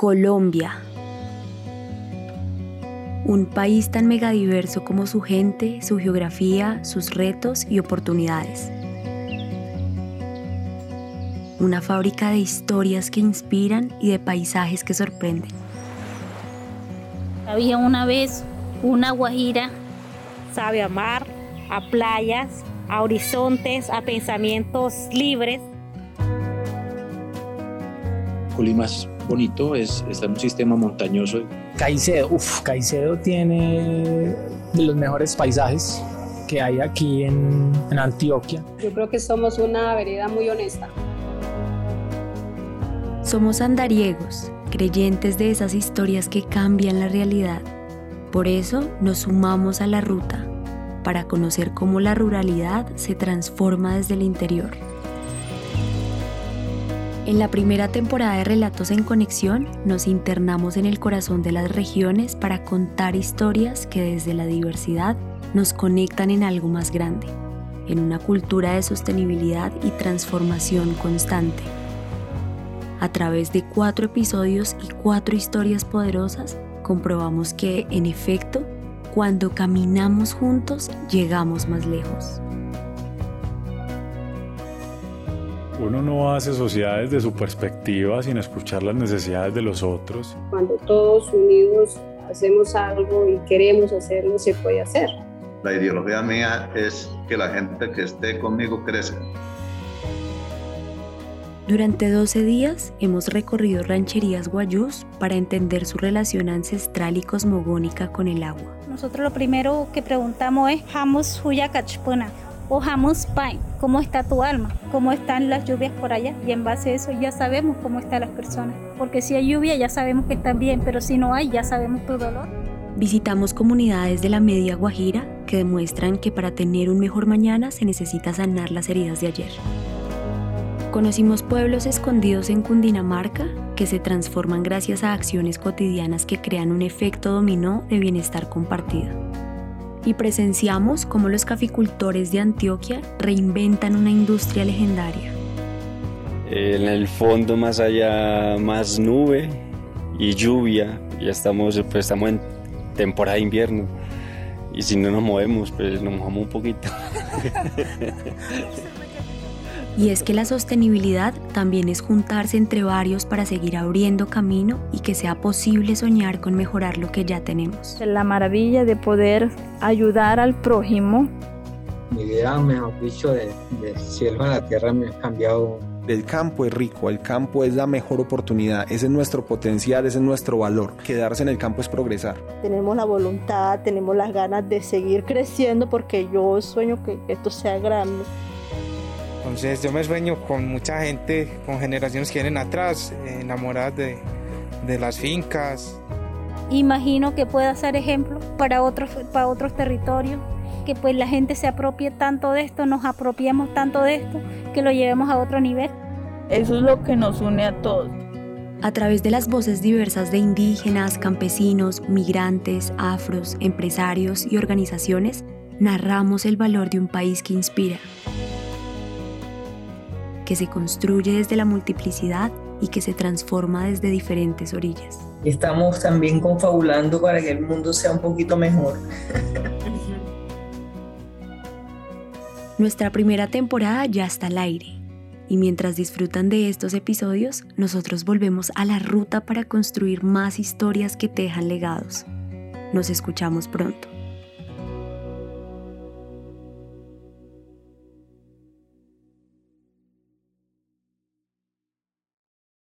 Colombia. Un país tan megadiverso como su gente, su geografía, sus retos y oportunidades. Una fábrica de historias que inspiran y de paisajes que sorprenden. Había una vez una guajira, sabe amar, a playas, a horizontes, a pensamientos libres. Colima es bonito, es, está en un sistema montañoso. Caicedo, uff, Caicedo tiene de los mejores paisajes que hay aquí en, en Antioquia. Yo creo que somos una vereda muy honesta. Somos andariegos, creyentes de esas historias que cambian la realidad. Por eso nos sumamos a la ruta, para conocer cómo la ruralidad se transforma desde el interior. En la primera temporada de Relatos en Conexión nos internamos en el corazón de las regiones para contar historias que desde la diversidad nos conectan en algo más grande, en una cultura de sostenibilidad y transformación constante. A través de cuatro episodios y cuatro historias poderosas, comprobamos que, en efecto, cuando caminamos juntos, llegamos más lejos. Uno no hace sociedades de su perspectiva sin escuchar las necesidades de los otros. Cuando todos unidos hacemos algo y queremos hacerlo, se puede hacer. La ideología mía es que la gente que esté conmigo crezca. Durante 12 días hemos recorrido rancherías guayús para entender su relación ancestral y cosmogónica con el agua. Nosotros lo primero que preguntamos es Hamus Huyakachpuna o Pai, ¿cómo está tu alma? ¿Cómo están las lluvias por allá? Y en base a eso ya sabemos cómo están las personas. Porque si hay lluvia ya sabemos que están bien, pero si no hay ya sabemos tu dolor. Visitamos comunidades de la media Guajira que demuestran que para tener un mejor mañana se necesita sanar las heridas de ayer. Conocimos pueblos escondidos en Cundinamarca que se transforman gracias a acciones cotidianas que crean un efecto dominó de bienestar compartido. Y presenciamos cómo los caficultores de Antioquia reinventan una industria legendaria. En el fondo, más allá, más nube y lluvia. Ya estamos, pues, estamos en temporada de invierno. Y si no nos movemos, pues nos mojamos un poquito. Y es que la sostenibilidad también es juntarse entre varios para seguir abriendo camino y que sea posible soñar con mejorar lo que ya tenemos. La maravilla de poder ayudar al prójimo. Mi vida, mejor dicho, de, de cielo a la tierra me ha cambiado. El campo es rico, el campo es la mejor oportunidad, ese es nuestro potencial, ese es nuestro valor. Quedarse en el campo es progresar. Tenemos la voluntad, tenemos las ganas de seguir creciendo porque yo sueño que esto sea grande. Entonces yo me sueño con mucha gente, con generaciones que vienen atrás, enamoradas de, de las fincas. Imagino que pueda ser ejemplo para otros, para otros territorios, que pues la gente se apropie tanto de esto, nos apropiemos tanto de esto, que lo llevemos a otro nivel. Eso es lo que nos une a todos. A través de las voces diversas de indígenas, campesinos, migrantes, afros, empresarios y organizaciones, narramos el valor de un país que inspira que se construye desde la multiplicidad y que se transforma desde diferentes orillas. Estamos también confabulando para que el mundo sea un poquito mejor. Nuestra primera temporada ya está al aire y mientras disfrutan de estos episodios, nosotros volvemos a la ruta para construir más historias que tejan legados. Nos escuchamos pronto.